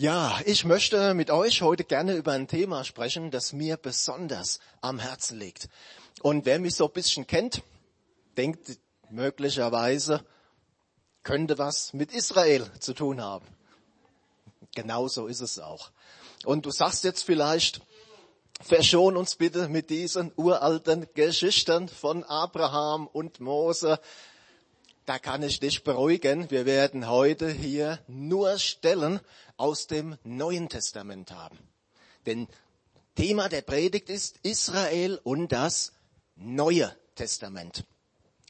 Ja, ich möchte mit euch heute gerne über ein Thema sprechen, das mir besonders am Herzen liegt. Und wer mich so ein bisschen kennt, denkt möglicherweise, könnte was mit Israel zu tun haben. Genauso ist es auch. Und du sagst jetzt vielleicht, verschon uns bitte mit diesen uralten Geschichten von Abraham und Mose. Da kann ich dich beruhigen. Wir werden heute hier nur Stellen aus dem Neuen Testament haben. Denn Thema der Predigt ist Israel und das Neue Testament.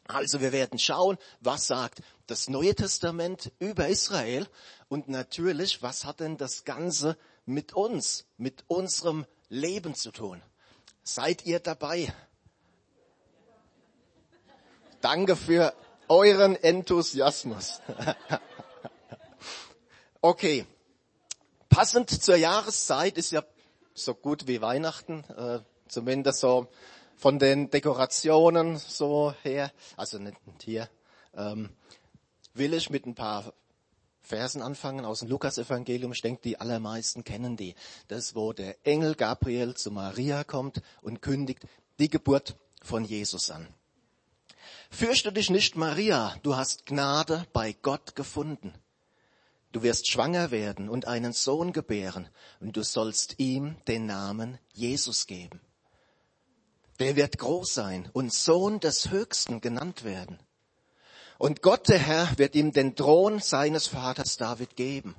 Also wir werden schauen, was sagt das Neue Testament über Israel und natürlich, was hat denn das Ganze mit uns, mit unserem Leben zu tun? Seid ihr dabei? Danke für euren Enthusiasmus. okay. Passend zur Jahreszeit ist ja so gut wie Weihnachten, äh, zumindest so von den Dekorationen so her, also nicht hier, ähm, will ich mit ein paar Versen anfangen aus dem Lukas-Evangelium. Ich denke, die allermeisten kennen die. Das, wo der Engel Gabriel zu Maria kommt und kündigt die Geburt von Jesus an. Fürchte dich nicht, Maria, du hast Gnade bei Gott gefunden. Du wirst schwanger werden und einen Sohn gebären und du sollst ihm den Namen Jesus geben. Der wird groß sein und Sohn des Höchsten genannt werden. Und Gott, der Herr, wird ihm den Thron seines Vaters David geben.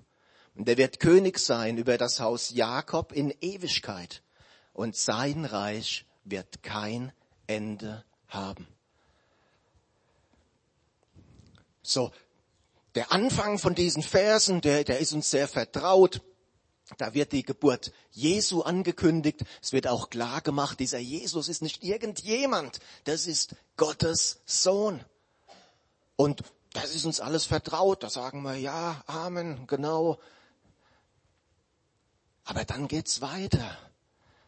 Und er wird König sein über das Haus Jakob in Ewigkeit. Und sein Reich wird kein Ende haben. So, der Anfang von diesen Versen, der, der ist uns sehr vertraut. Da wird die Geburt Jesu angekündigt. Es wird auch klar gemacht, dieser Jesus ist nicht irgendjemand. Das ist Gottes Sohn. Und das ist uns alles vertraut. Da sagen wir, ja, Amen, genau. Aber dann geht's weiter.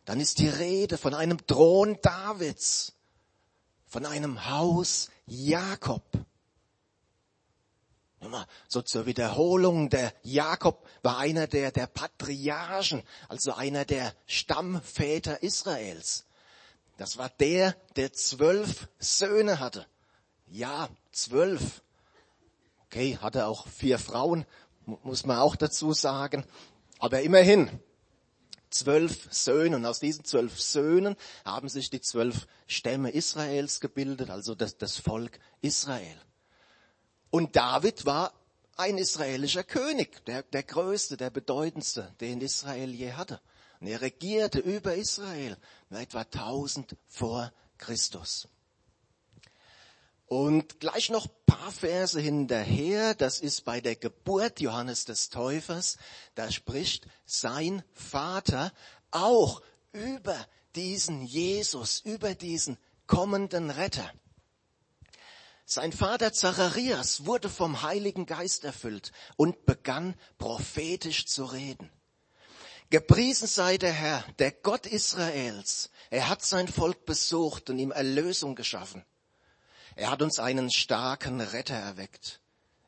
Dann ist die Rede von einem Thron Davids, von einem Haus Jakob. So zur Wiederholung, der Jakob war einer der, der Patriarchen, also einer der Stammväter Israels. Das war der, der zwölf Söhne hatte. Ja, zwölf. Okay, hatte auch vier Frauen, muss man auch dazu sagen. Aber immerhin, zwölf Söhne. Und aus diesen zwölf Söhnen haben sich die zwölf Stämme Israels gebildet, also das, das Volk Israel. Und David war ein israelischer König, der, der größte, der bedeutendste, den Israel je hatte. Und er regierte über Israel etwa 1000 vor Christus. Und gleich noch paar Verse hinterher, das ist bei der Geburt Johannes des Täufers, da spricht sein Vater auch über diesen Jesus, über diesen kommenden Retter. Sein Vater Zacharias wurde vom Heiligen Geist erfüllt und begann prophetisch zu reden. Gepriesen sei der Herr, der Gott Israels. Er hat sein Volk besucht und ihm Erlösung geschaffen. Er hat uns einen starken Retter erweckt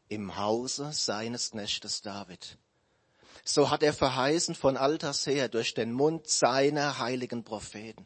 im Hause seines Knechtes David. So hat er verheißen von alters her durch den Mund seiner heiligen Propheten.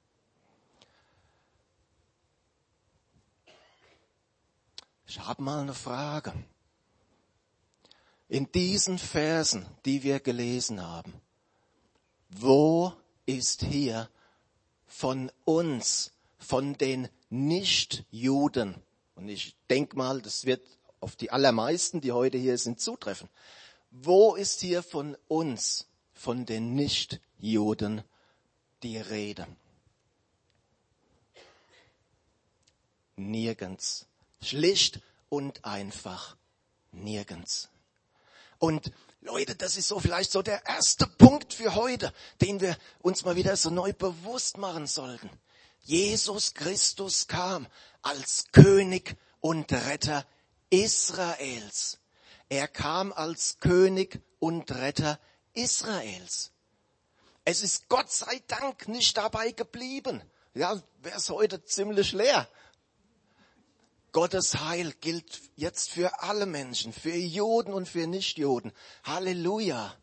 Ich habe mal eine Frage. In diesen Versen, die wir gelesen haben, wo ist hier von uns, von den Nichtjuden, und ich denke mal, das wird auf die allermeisten, die heute hier sind, zutreffen, wo ist hier von uns, von den Nichtjuden die Rede? Nirgends. Schlicht und einfach nirgends. Und Leute, das ist so vielleicht so der erste Punkt für heute, den wir uns mal wieder so neu bewusst machen sollten. Jesus Christus kam als König und Retter Israels. Er kam als König und Retter Israels. Es ist Gott sei Dank nicht dabei geblieben. Ja, wäre es heute ziemlich leer. Gottes Heil gilt jetzt für alle Menschen, für Juden und für Nichtjuden. Halleluja.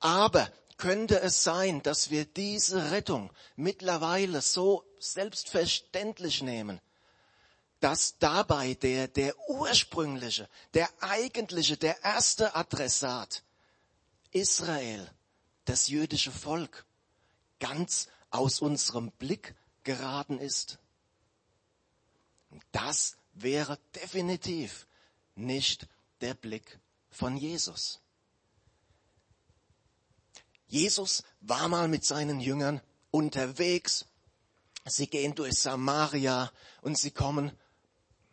Aber könnte es sein, dass wir diese Rettung mittlerweile so selbstverständlich nehmen, dass dabei der, der ursprüngliche, der eigentliche, der erste Adressat Israel, das jüdische Volk, ganz aus unserem Blick geraten ist. Das wäre definitiv nicht der Blick von Jesus. Jesus war mal mit seinen Jüngern unterwegs. Sie gehen durch Samaria und sie kommen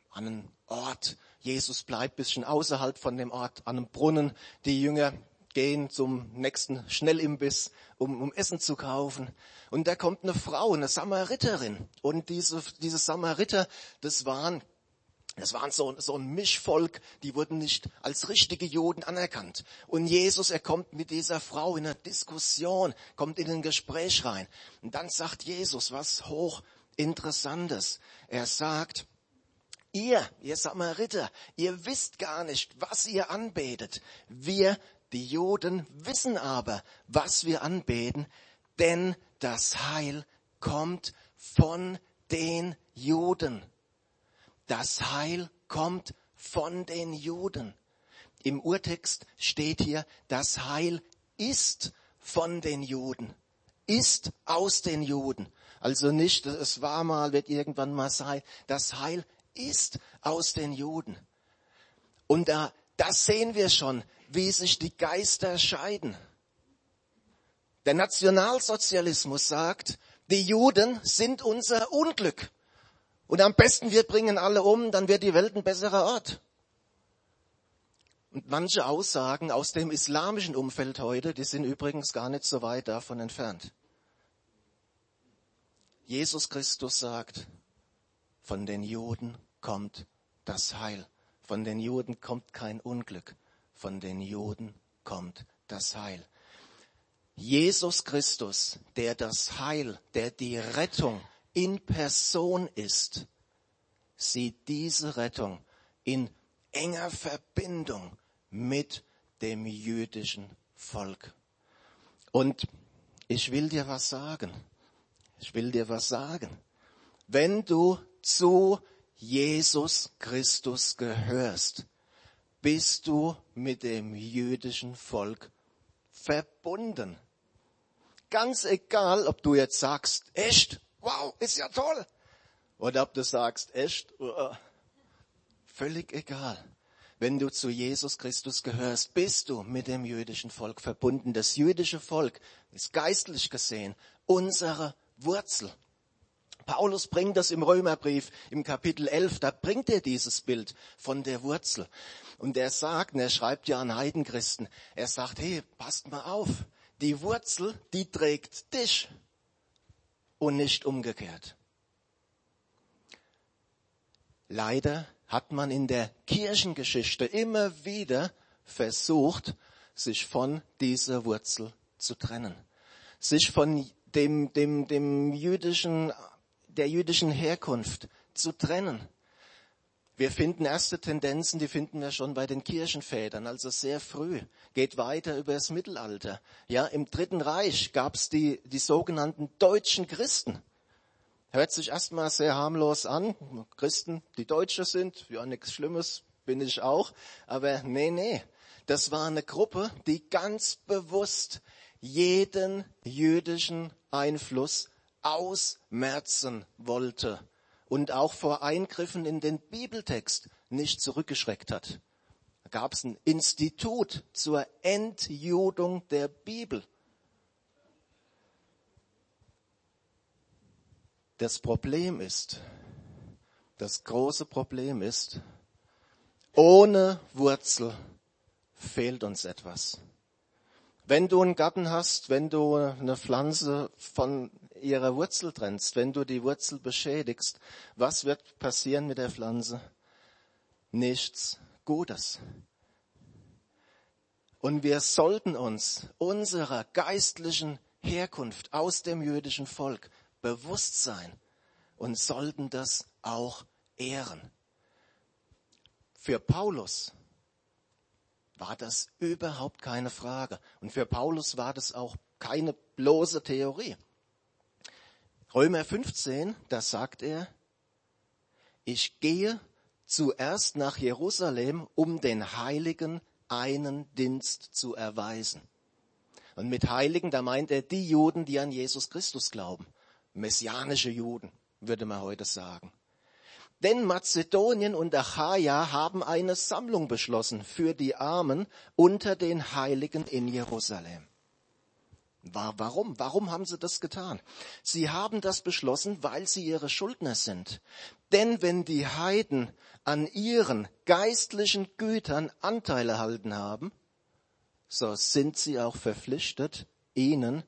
an einen Ort. Jesus bleibt bisschen außerhalb von dem Ort, an einem Brunnen. Die Jünger gehen zum nächsten Schnellimbiss, um, um Essen zu kaufen. Und da kommt eine Frau, eine Samariterin. Und diese, diese Samariter, das waren das waren so, so ein Mischvolk, die wurden nicht als richtige Juden anerkannt. Und Jesus, er kommt mit dieser Frau in eine Diskussion, kommt in ein Gespräch rein. Und dann sagt Jesus was hochinteressantes. Er sagt, ihr, ihr Samariter, ihr wisst gar nicht, was ihr anbetet. Wir die Juden wissen aber, was wir anbeten, denn das Heil kommt von den Juden. Das Heil kommt von den Juden. Im Urtext steht hier, das Heil ist von den Juden, ist aus den Juden. Also nicht, es war mal, wird irgendwann mal sein. Das Heil ist aus den Juden. Und da, das sehen wir schon, wie sich die Geister scheiden. Der Nationalsozialismus sagt, die Juden sind unser Unglück. Und am besten wir bringen alle um, dann wird die Welt ein besserer Ort. Und manche Aussagen aus dem islamischen Umfeld heute, die sind übrigens gar nicht so weit davon entfernt. Jesus Christus sagt, von den Juden kommt das Heil. Von den Juden kommt kein Unglück von den Juden kommt das Heil. Jesus Christus, der das Heil, der die Rettung in Person ist, sieht diese Rettung in enger Verbindung mit dem jüdischen Volk. Und ich will dir was sagen. Ich will dir was sagen. Wenn du zu Jesus Christus gehörst, bist du mit dem jüdischen Volk verbunden. Ganz egal, ob du jetzt sagst, echt, wow, ist ja toll. Oder ob du sagst, echt, uh, völlig egal. Wenn du zu Jesus Christus gehörst, bist du mit dem jüdischen Volk verbunden. Das jüdische Volk ist geistlich gesehen unsere Wurzel. Paulus bringt das im Römerbrief im Kapitel 11, da bringt er dieses Bild von der Wurzel. Und er sagt, und er schreibt ja an Heidenchristen, er sagt, hey, passt mal auf, die Wurzel, die trägt dich und nicht umgekehrt. Leider hat man in der Kirchengeschichte immer wieder versucht, sich von dieser Wurzel zu trennen, sich von dem, dem, dem jüdischen, der jüdischen Herkunft zu trennen. Wir finden erste Tendenzen, die finden wir schon bei den Kirchenvätern, also sehr früh. Geht weiter über das Mittelalter. Ja, im Dritten Reich gab es die, die sogenannten deutschen Christen. Hört sich erstmal sehr harmlos an. Christen, die Deutsche sind, ja nichts Schlimmes, bin ich auch. Aber nee, nee. Das war eine Gruppe, die ganz bewusst jeden jüdischen Einfluss ausmerzen wollte und auch vor Eingriffen in den Bibeltext nicht zurückgeschreckt hat. Da gab es ein Institut zur Entjudung der Bibel. Das Problem ist, das große Problem ist, ohne Wurzel fehlt uns etwas. Wenn du einen Garten hast, wenn du eine Pflanze von ihrer Wurzel trennst, wenn du die Wurzel beschädigst, was wird passieren mit der Pflanze? Nichts Gutes. Und wir sollten uns unserer geistlichen Herkunft aus dem jüdischen Volk bewusst sein und sollten das auch ehren. Für Paulus war das überhaupt keine Frage. Und für Paulus war das auch keine bloße Theorie. Römer 15, da sagt er, ich gehe zuerst nach Jerusalem, um den Heiligen einen Dienst zu erweisen. Und mit Heiligen, da meint er die Juden, die an Jesus Christus glauben. Messianische Juden, würde man heute sagen. Denn Mazedonien und Achaia haben eine Sammlung beschlossen für die Armen unter den Heiligen in Jerusalem. Warum? Warum haben sie das getan? Sie haben das beschlossen, weil sie ihre Schuldner sind. Denn wenn die Heiden an ihren geistlichen Gütern Anteil erhalten haben, so sind sie auch verpflichtet, ihnen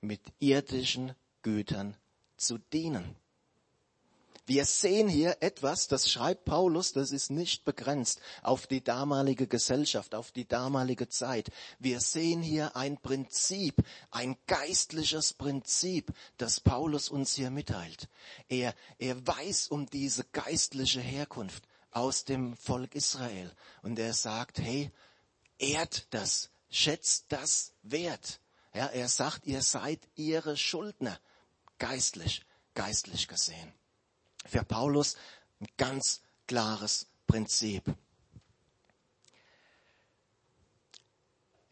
mit irdischen Gütern zu dienen. Wir sehen hier etwas, das schreibt Paulus, das ist nicht begrenzt auf die damalige Gesellschaft, auf die damalige Zeit. Wir sehen hier ein Prinzip, ein geistliches Prinzip, das Paulus uns hier mitteilt. Er, er weiß um diese geistliche Herkunft aus dem Volk Israel und er sagt, hey, ehrt das, schätzt das wert. Ja, er sagt, ihr seid ihre Schuldner, geistlich, geistlich gesehen für Paulus ein ganz klares Prinzip.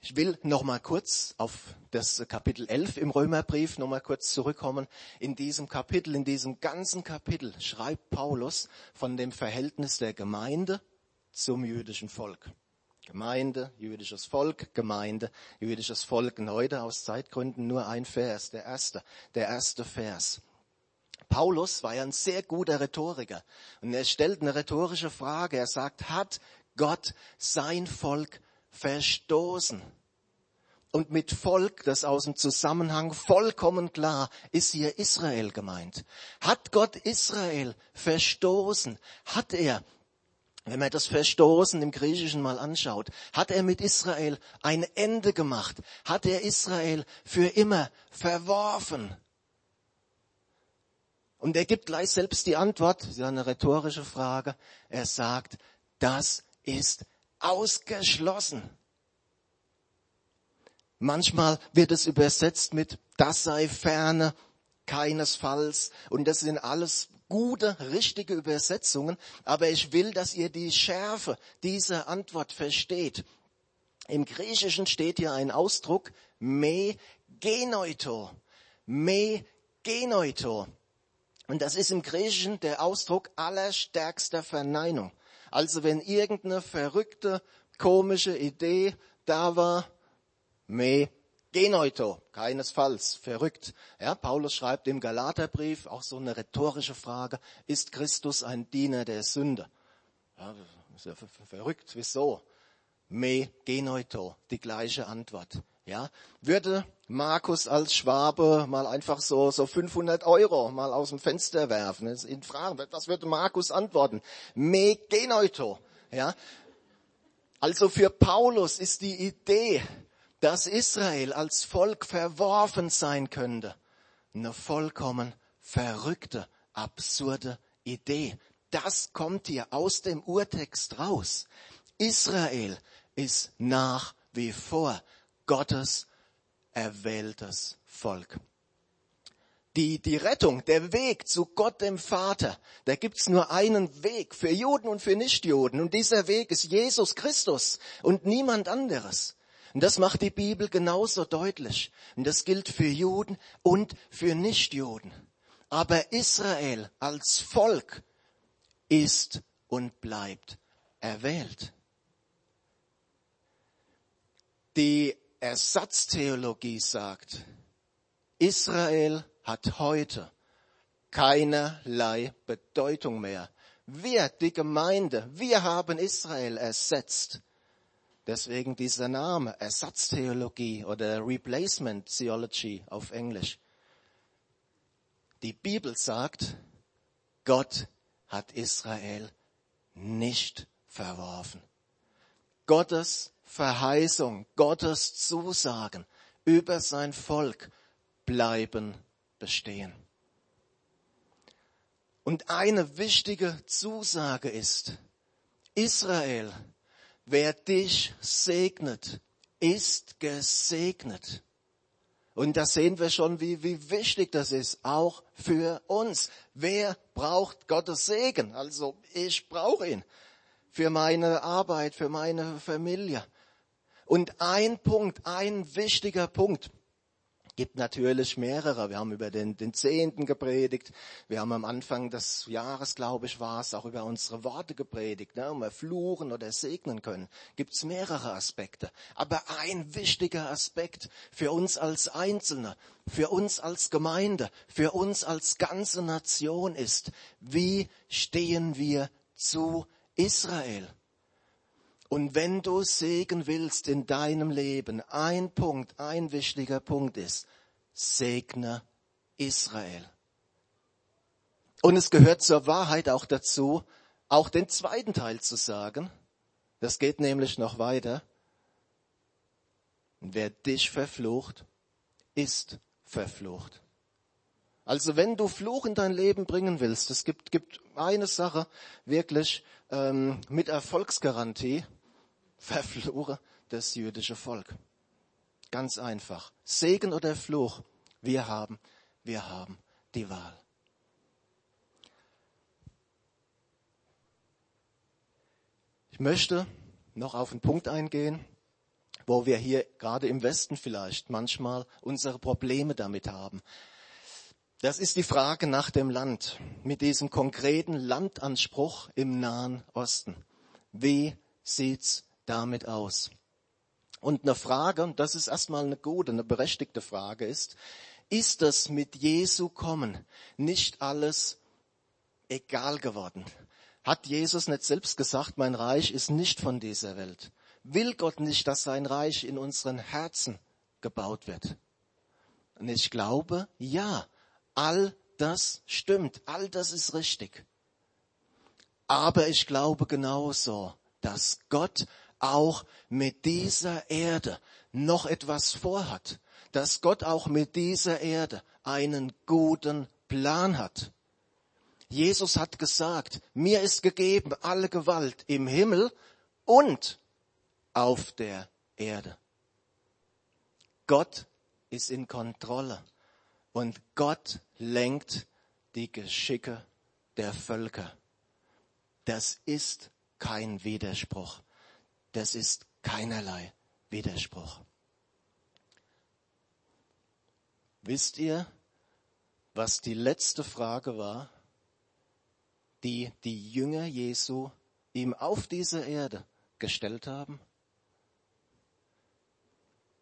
Ich will noch mal kurz auf das Kapitel 11 im Römerbrief noch mal kurz zurückkommen. In diesem Kapitel, in diesem ganzen Kapitel schreibt Paulus von dem Verhältnis der Gemeinde zum jüdischen Volk. Gemeinde, jüdisches Volk, Gemeinde, jüdisches Volk. Und heute aus Zeitgründen nur ein Vers, der erste, der erste Vers. Paulus war ja ein sehr guter Rhetoriker. Und er stellt eine rhetorische Frage. Er sagt, hat Gott sein Volk verstoßen? Und mit Volk, das aus dem Zusammenhang vollkommen klar, ist hier Israel gemeint. Hat Gott Israel verstoßen? Hat er, wenn man das Verstoßen im Griechischen mal anschaut, hat er mit Israel ein Ende gemacht? Hat er Israel für immer verworfen? Und er gibt gleich selbst die Antwort, das ist ja eine rhetorische Frage. Er sagt, das ist ausgeschlossen. Manchmal wird es übersetzt mit, das sei ferne, keinesfalls. Und das sind alles gute, richtige Übersetzungen. Aber ich will, dass ihr die Schärfe dieser Antwort versteht. Im Griechischen steht hier ein Ausdruck, me genoito. Me genoito. Und das ist im Griechischen der Ausdruck allerstärkster Verneinung. Also wenn irgendeine verrückte, komische Idee da war, me genoito, keinesfalls, verrückt. Ja, Paulus schreibt im Galaterbrief auch so eine rhetorische Frage, ist Christus ein Diener der Sünde? Ja, ist ja verrückt, wieso? Me genoito, die gleiche Antwort. Ja, würde Markus als Schwabe mal einfach so, so 500 Euro mal aus dem Fenster werfen, ihn fragen, was würde Markus antworten? Me genoito. Ja, also für Paulus ist die Idee, dass Israel als Volk verworfen sein könnte, eine vollkommen verrückte, absurde Idee. Das kommt hier aus dem Urtext raus. Israel ist nach wie vor Gottes erwähltes Volk. Die, die Rettung, der Weg zu Gott dem Vater, da gibt's nur einen Weg für Juden und für Nichtjuden. Und dieser Weg ist Jesus Christus und niemand anderes. Und das macht die Bibel genauso deutlich. Und das gilt für Juden und für Nichtjuden. Aber Israel als Volk ist und bleibt erwählt. Die Ersatztheologie sagt, Israel hat heute keinerlei Bedeutung mehr. Wir, die Gemeinde, wir haben Israel ersetzt Deswegen dieser Name Ersatztheologie oder Replacement Theology auf Englisch. Die Bibel sagt, Gott hat Israel nicht verworfen. Gottes Verheißung, Gottes Zusagen über sein Volk bleiben bestehen. Und eine wichtige Zusage ist, Israel, wer dich segnet, ist gesegnet. Und da sehen wir schon, wie, wie wichtig das ist, auch für uns. Wer braucht Gottes Segen? Also ich brauche ihn für meine Arbeit, für meine Familie. Und ein Punkt, ein wichtiger Punkt, gibt natürlich mehrere. Wir haben über den, den Zehnten gepredigt. Wir haben am Anfang des Jahres, glaube ich, war es, auch über unsere Worte gepredigt, ne, um wir fluchen oder segnen können. Gibt es mehrere Aspekte. Aber ein wichtiger Aspekt für uns als Einzelne, für uns als Gemeinde, für uns als ganze Nation ist, wie stehen wir zu Israel? Und wenn du Segen willst in deinem Leben, ein Punkt, ein wichtiger Punkt ist, segne Israel. Und es gehört zur Wahrheit auch dazu, auch den zweiten Teil zu sagen. Das geht nämlich noch weiter. Wer dich verflucht, ist verflucht. Also wenn du Fluch in dein Leben bringen willst, es gibt, gibt eine Sache wirklich ähm, mit Erfolgsgarantie, verfluche das jüdische Volk. Ganz einfach. Segen oder Fluch. Wir haben, wir haben die Wahl. Ich möchte noch auf einen Punkt eingehen, wo wir hier gerade im Westen vielleicht manchmal unsere Probleme damit haben. Das ist die Frage nach dem Land, mit diesem konkreten Landanspruch im Nahen Osten. Wie sieht's damit aus? Und eine Frage, und das ist erstmal eine gute, eine berechtigte Frage ist, ist das mit Jesu kommen nicht alles egal geworden? Hat Jesus nicht selbst gesagt, mein Reich ist nicht von dieser Welt? Will Gott nicht, dass sein Reich in unseren Herzen gebaut wird? Und ich glaube, ja, all das stimmt, all das ist richtig. Aber ich glaube genauso, dass Gott auch mit dieser Erde noch etwas vorhat, dass Gott auch mit dieser Erde einen guten Plan hat. Jesus hat gesagt, mir ist gegeben alle Gewalt im Himmel und auf der Erde. Gott ist in Kontrolle und Gott lenkt die Geschicke der Völker. Das ist kein Widerspruch das ist keinerlei Widerspruch. Wisst ihr, was die letzte Frage war, die die Jünger Jesu ihm auf dieser Erde gestellt haben?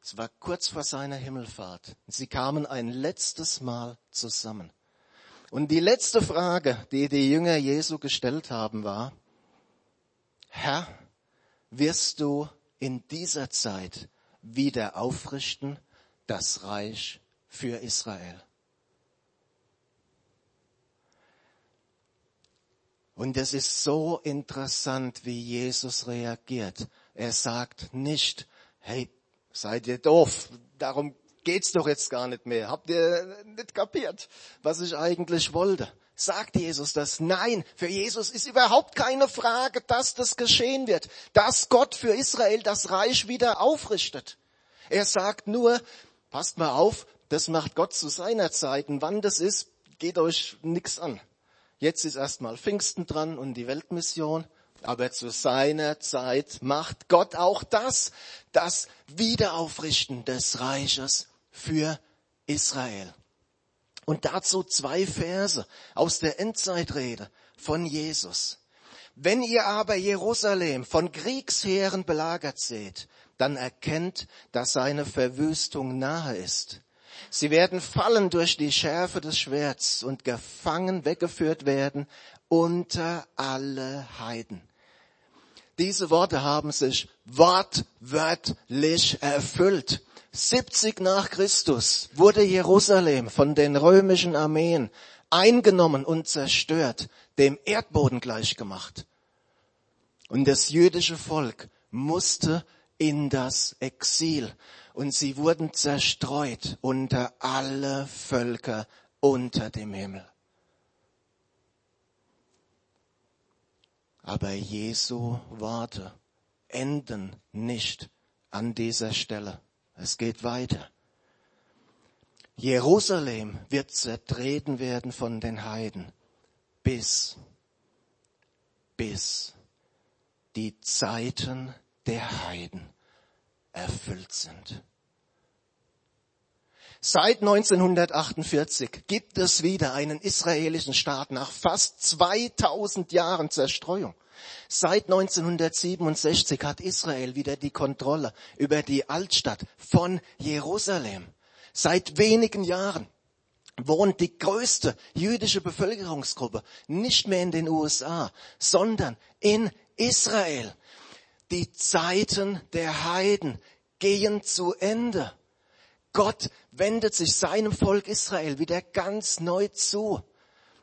Es war kurz vor seiner Himmelfahrt. Sie kamen ein letztes Mal zusammen. Und die letzte Frage, die die Jünger Jesu gestellt haben, war, Herr, wirst du in dieser Zeit wieder aufrichten das Reich für Israel. Und es ist so interessant, wie Jesus reagiert. Er sagt nicht, hey, seid ihr doof, darum geht's doch jetzt gar nicht mehr. Habt ihr nicht kapiert, was ich eigentlich wollte? sagt Jesus das? Nein, für Jesus ist überhaupt keine Frage, dass das geschehen wird, dass Gott für Israel das Reich wieder aufrichtet. Er sagt nur, passt mal auf, das macht Gott zu seiner Zeit. Und wann das ist, geht euch nichts an. Jetzt ist erstmal Pfingsten dran und die Weltmission. Aber zu seiner Zeit macht Gott auch das, das Wiederaufrichten des Reiches für Israel. Und dazu zwei Verse aus der Endzeitrede von Jesus. Wenn ihr aber Jerusalem von Kriegsheeren belagert seht, dann erkennt, dass seine Verwüstung nahe ist. Sie werden fallen durch die Schärfe des Schwerts und gefangen weggeführt werden unter alle Heiden. Diese Worte haben sich wortwörtlich erfüllt. 70 nach Christus wurde Jerusalem von den römischen Armeen eingenommen und zerstört, dem Erdboden gleichgemacht. Und das jüdische Volk musste in das Exil und sie wurden zerstreut unter alle Völker unter dem Himmel. Aber Jesu Worte enden nicht an dieser Stelle. Es geht weiter. Jerusalem wird zertreten werden von den Heiden, bis, bis die Zeiten der Heiden erfüllt sind. Seit 1948 gibt es wieder einen israelischen Staat nach fast 2000 Jahren Zerstreuung. Seit 1967 hat Israel wieder die Kontrolle über die Altstadt von Jerusalem. Seit wenigen Jahren wohnt die größte jüdische Bevölkerungsgruppe nicht mehr in den USA, sondern in Israel. Die Zeiten der Heiden gehen zu Ende. Gott wendet sich seinem Volk Israel wieder ganz neu zu.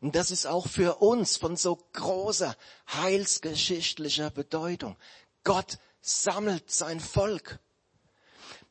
Und das ist auch für uns von so großer heilsgeschichtlicher Bedeutung. Gott sammelt sein Volk.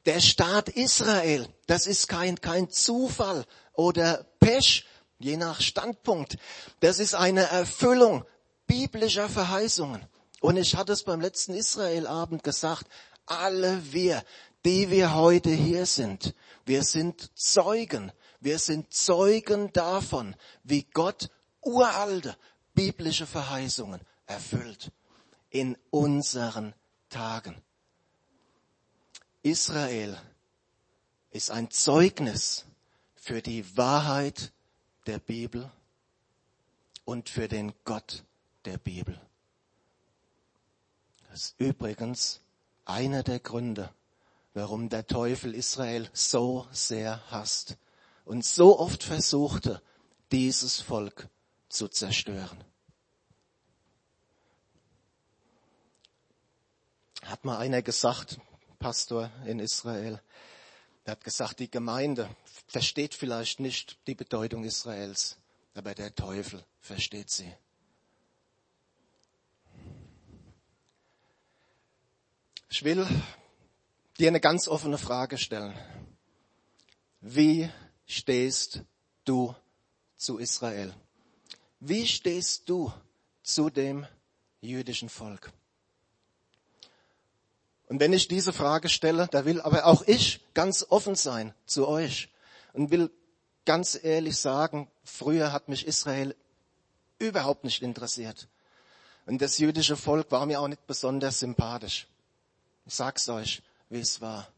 Der Staat Israel, das ist kein, kein Zufall oder Pech, je nach Standpunkt. Das ist eine Erfüllung biblischer Verheißungen. Und ich hatte es beim letzten Israelabend gesagt, alle wir, die wir heute hier sind, wir sind Zeugen. Wir sind Zeugen davon, wie Gott uralte biblische Verheißungen erfüllt in unseren Tagen. Israel ist ein Zeugnis für die Wahrheit der Bibel und für den Gott der Bibel. Das ist übrigens einer der Gründe, warum der Teufel Israel so sehr hasst und so oft versuchte, dieses Volk zu zerstören. Hat mal einer gesagt, Pastor in Israel, der hat gesagt, die Gemeinde versteht vielleicht nicht die Bedeutung Israels, aber der Teufel versteht sie. Ich will dir eine ganz offene Frage stellen. Wie stehst du zu Israel? Wie stehst du zu dem jüdischen Volk? Und wenn ich diese Frage stelle, da will aber auch ich ganz offen sein zu euch und will ganz ehrlich sagen, früher hat mich Israel überhaupt nicht interessiert. Und das jüdische Volk war mir auch nicht besonders sympathisch. Ich sag's euch wie es war.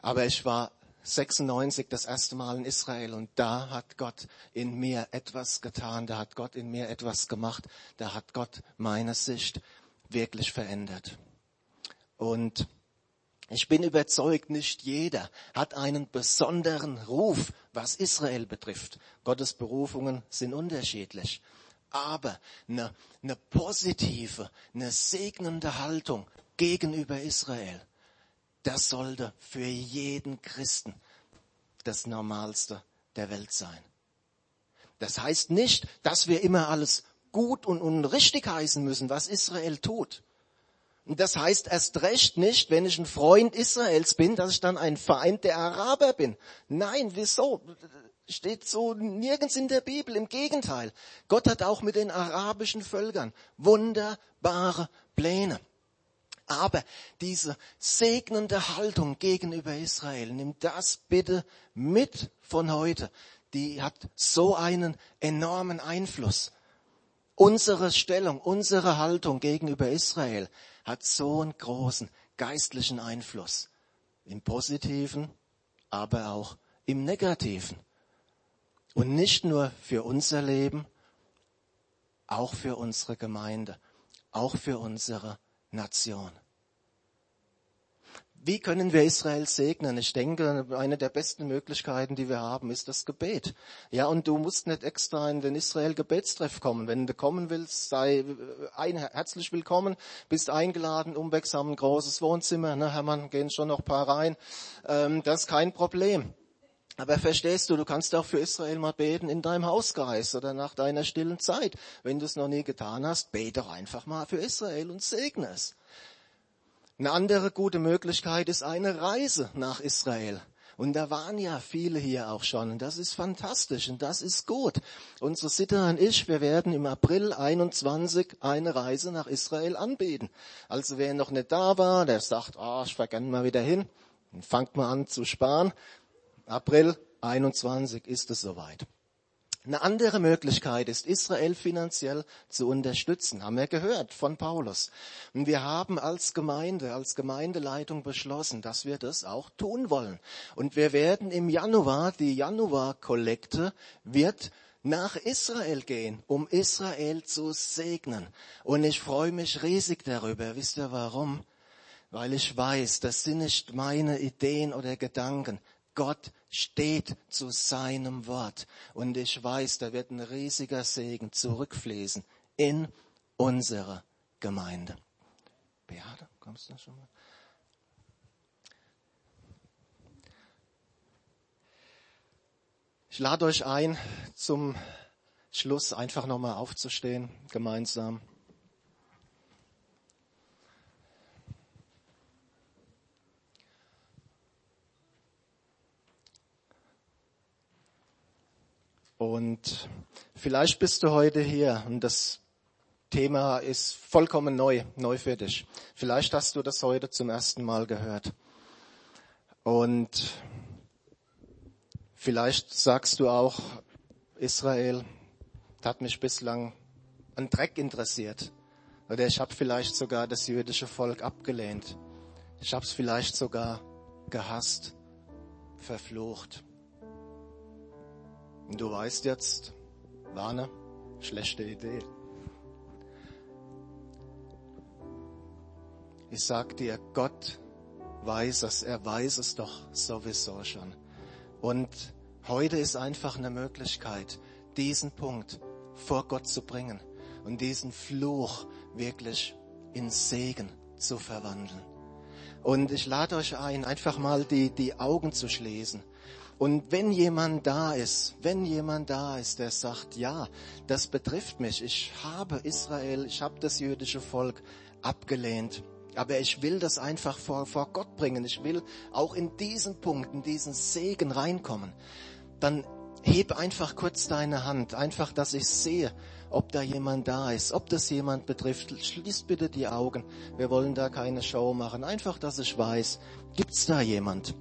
Aber ich war 96 das erste Mal in Israel und da hat Gott in mir etwas getan, da hat Gott in mir etwas gemacht, da hat Gott meine Sicht wirklich verändert. Und ich bin überzeugt, nicht jeder hat einen besonderen Ruf, was Israel betrifft. Gottes Berufungen sind unterschiedlich. Aber eine, eine positive, eine segnende Haltung gegenüber Israel, das sollte für jeden Christen das Normalste der Welt sein. Das heißt nicht, dass wir immer alles gut und, und richtig heißen müssen, was Israel tut. Und das heißt erst recht nicht, wenn ich ein Freund Israels bin, dass ich dann ein Feind der Araber bin. Nein, wieso? Steht so nirgends in der Bibel. Im Gegenteil. Gott hat auch mit den arabischen Völkern wunderbare Pläne. Aber diese segnende Haltung gegenüber Israel, nimm das bitte mit von heute. Die hat so einen enormen Einfluss. Unsere Stellung, unsere Haltung gegenüber Israel hat so einen großen geistlichen Einfluss. Im positiven, aber auch im negativen. Und nicht nur für unser Leben, auch für unsere Gemeinde, auch für unsere Nation. Wie können wir Israel segnen? Ich denke, eine der besten Möglichkeiten, die wir haben, ist das Gebet. Ja, und du musst nicht extra in den Israel Gebetstreff kommen. Wenn du kommen willst, sei ein, herzlich willkommen, bist eingeladen, umwegsam ein großes Wohnzimmer. Ne, Hermann, gehen schon noch paar rein. Ähm, das ist kein Problem. Aber verstehst du, du kannst auch für Israel mal beten in deinem Hauskreis oder nach deiner stillen Zeit. Wenn du es noch nie getan hast, bete doch einfach mal für Israel und segne es. Eine andere gute Möglichkeit ist eine Reise nach Israel. Und da waren ja viele hier auch schon. Und das ist fantastisch und das ist gut. Unsere Sitter und ich, wir werden im April 21 eine Reise nach Israel anbieten. Also wer noch nicht da war, der sagt, ah, oh, ich vergenne mal wieder hin, dann fangt mal an zu sparen. April 21 ist es soweit. Eine andere Möglichkeit ist, Israel finanziell zu unterstützen, haben wir gehört von Paulus. Und wir haben als Gemeinde, als Gemeindeleitung beschlossen, dass wir das auch tun wollen. Und wir werden im Januar, die Januar-Kollekte wird nach Israel gehen, um Israel zu segnen. Und ich freue mich riesig darüber. Wisst ihr warum? Weil ich weiß, das sind nicht meine Ideen oder Gedanken. Gott steht zu seinem Wort. Und ich weiß, da wird ein riesiger Segen zurückfließen in unsere Gemeinde. Beate, kommst du schon mal? Ich lade euch ein, zum Schluss einfach nochmal aufzustehen, gemeinsam. Und vielleicht bist du heute hier und das Thema ist vollkommen neu, neu für dich. Vielleicht hast du das heute zum ersten Mal gehört. Und vielleicht sagst du auch, Israel hat mich bislang an Dreck interessiert. Oder ich habe vielleicht sogar das jüdische Volk abgelehnt. Ich habe es vielleicht sogar gehasst, verflucht. Und du weißt jetzt, war eine schlechte Idee. Ich sag dir, Gott weiß es, er weiß es doch sowieso schon. Und heute ist einfach eine Möglichkeit, diesen Punkt vor Gott zu bringen und diesen Fluch wirklich in Segen zu verwandeln. Und ich lade euch ein, einfach mal die, die Augen zu schließen und wenn jemand da ist, wenn jemand da ist, der sagt, ja, das betrifft mich, ich habe Israel, ich habe das jüdische Volk abgelehnt, aber ich will das einfach vor, vor Gott bringen, ich will auch in diesen Punkt, in diesen Segen reinkommen, dann heb einfach kurz deine Hand, einfach, dass ich sehe, ob da jemand da ist, ob das jemand betrifft. Schließ bitte die Augen. Wir wollen da keine Show machen. Einfach, dass ich weiß, gibt's da jemand?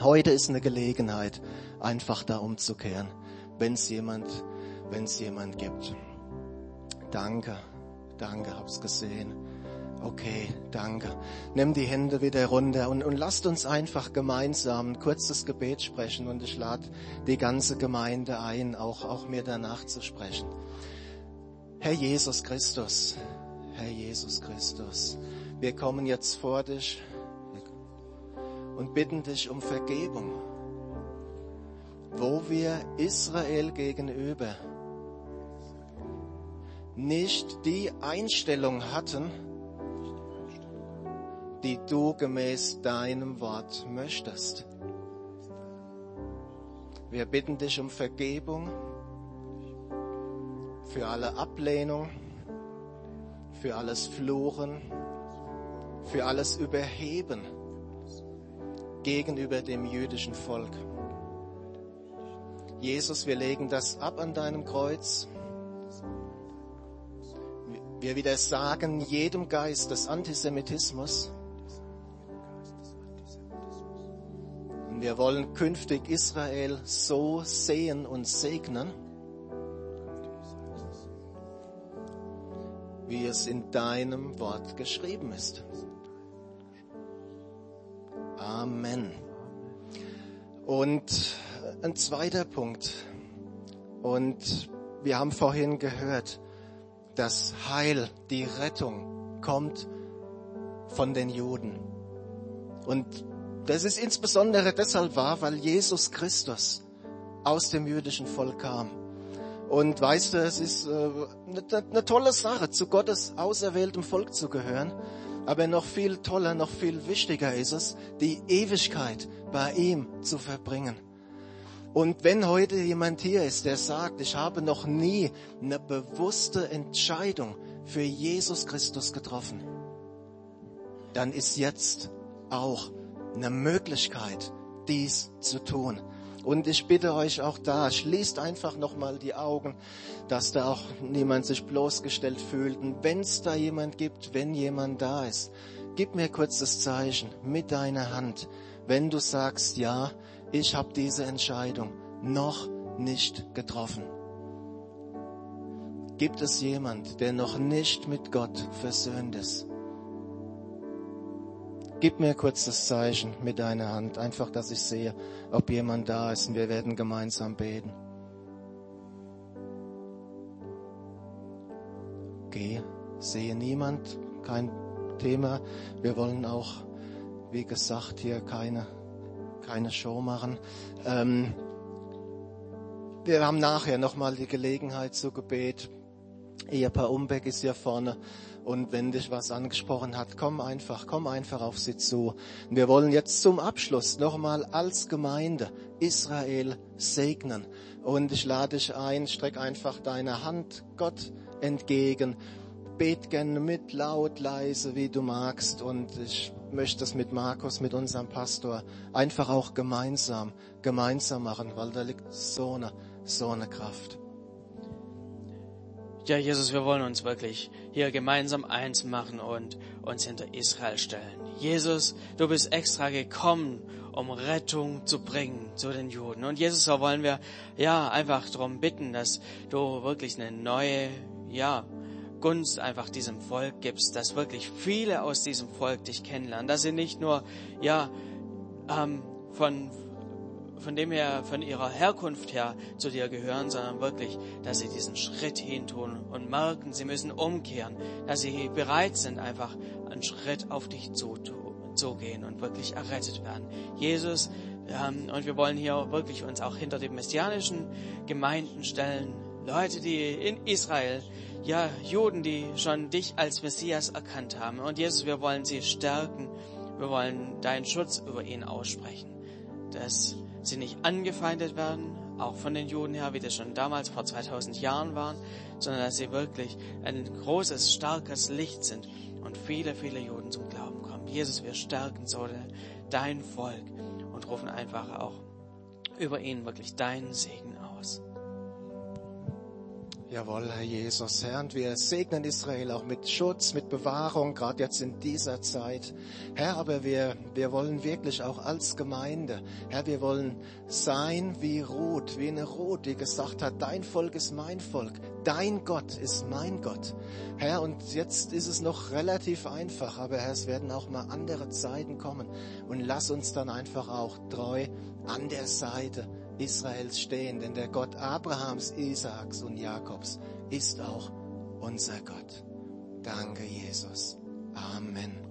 Heute ist eine Gelegenheit, einfach da umzukehren, wenn es jemand, wenn es jemand gibt. Danke, danke, hab's gesehen. Okay, danke. Nimm die Hände wieder runter und, und lasst uns einfach gemeinsam ein kurzes Gebet sprechen und ich lade die ganze Gemeinde ein, auch, auch mir danach zu sprechen. Herr Jesus Christus, Herr Jesus Christus, wir kommen jetzt vor dich und bitten dich um Vergebung, wo wir Israel gegenüber nicht die Einstellung hatten, die du gemäß deinem Wort möchtest. Wir bitten dich um Vergebung für alle Ablehnung, für alles Fluchen, für alles Überheben gegenüber dem jüdischen Volk. Jesus, wir legen das ab an deinem Kreuz. Wir wieder sagen jedem Geist des Antisemitismus. Und wir wollen künftig Israel so sehen und segnen, wie es in deinem Wort geschrieben ist. Amen. Und ein zweiter Punkt. Und wir haben vorhin gehört, das Heil, die Rettung kommt von den Juden. Und das ist insbesondere deshalb wahr, weil Jesus Christus aus dem jüdischen Volk kam. Und weißt du, es ist äh, eine, eine tolle Sache, zu Gottes auserwähltem Volk zu gehören. Aber noch viel toller, noch viel wichtiger ist es, die Ewigkeit bei ihm zu verbringen. Und wenn heute jemand hier ist, der sagt, ich habe noch nie eine bewusste Entscheidung für Jesus Christus getroffen, dann ist jetzt auch eine Möglichkeit, dies zu tun. Und ich bitte euch auch da, schließt einfach nochmal die Augen, dass da auch niemand sich bloßgestellt fühlt. Und wenn es da jemand gibt, wenn jemand da ist, gib mir kurz das Zeichen mit deiner Hand, wenn du sagst, ja, ich habe diese Entscheidung noch nicht getroffen. Gibt es jemand, der noch nicht mit Gott versöhnt ist? Gib mir kurz das Zeichen mit deiner Hand, einfach, dass ich sehe, ob jemand da ist und wir werden gemeinsam beten. Okay, sehe niemand, kein Thema. Wir wollen auch, wie gesagt, hier keine, keine Show machen. Ähm, wir haben nachher nochmal die Gelegenheit zu Gebet. Ehepaar Umbeck ist hier vorne. Und wenn dich was angesprochen hat, komm einfach, komm einfach auf sie zu. Und wir wollen jetzt zum Abschluss nochmal als Gemeinde Israel segnen. Und ich lade dich ein, streck einfach deine Hand Gott entgegen. Bet gerne mit, laut, leise, wie du magst. Und ich möchte das mit Markus, mit unserem Pastor, einfach auch gemeinsam, gemeinsam machen, weil da liegt so eine, so eine Kraft. Ja, Jesus, wir wollen uns wirklich hier gemeinsam eins machen und uns hinter Israel stellen. Jesus, du bist extra gekommen, um Rettung zu bringen zu den Juden. Und Jesus, da wollen wir ja einfach darum bitten, dass du wirklich eine neue, ja, Gunst einfach diesem Volk gibst, dass wirklich viele aus diesem Volk dich kennenlernen, dass sie nicht nur, ja, ähm, von, von dem her, von ihrer Herkunft her zu dir gehören, sondern wirklich, dass sie diesen Schritt hin tun und merken, sie müssen umkehren, dass sie bereit sind, einfach einen Schritt auf dich zu, zu gehen und wirklich errettet werden. Jesus, ähm, und wir wollen hier wirklich uns auch hinter den messianischen Gemeinden stellen, Leute, die in Israel, ja, Juden, die schon dich als Messias erkannt haben. Und Jesus, wir wollen sie stärken. Wir wollen deinen Schutz über ihn aussprechen. Dass sie nicht angefeindet werden, auch von den Juden her, wie das schon damals vor 2000 Jahren waren, sondern dass sie wirklich ein großes, starkes Licht sind und viele, viele Juden zum Glauben kommen. Jesus, wir stärken so dein Volk und rufen einfach auch über ihn wirklich deinen Segen. Jawohl, Herr Jesus, Herr, und wir segnen Israel auch mit Schutz, mit Bewahrung, gerade jetzt in dieser Zeit. Herr, aber wir, wir wollen wirklich auch als Gemeinde, Herr, wir wollen sein wie Ruth, wie eine Ruth, die gesagt hat, dein Volk ist mein Volk, dein Gott ist mein Gott. Herr, und jetzt ist es noch relativ einfach, aber Herr, es werden auch mal andere Zeiten kommen. Und lass uns dann einfach auch treu an der Seite Israels stehen, denn der Gott Abrahams, Isaaks und Jakobs ist auch unser Gott. Danke, Jesus. Amen.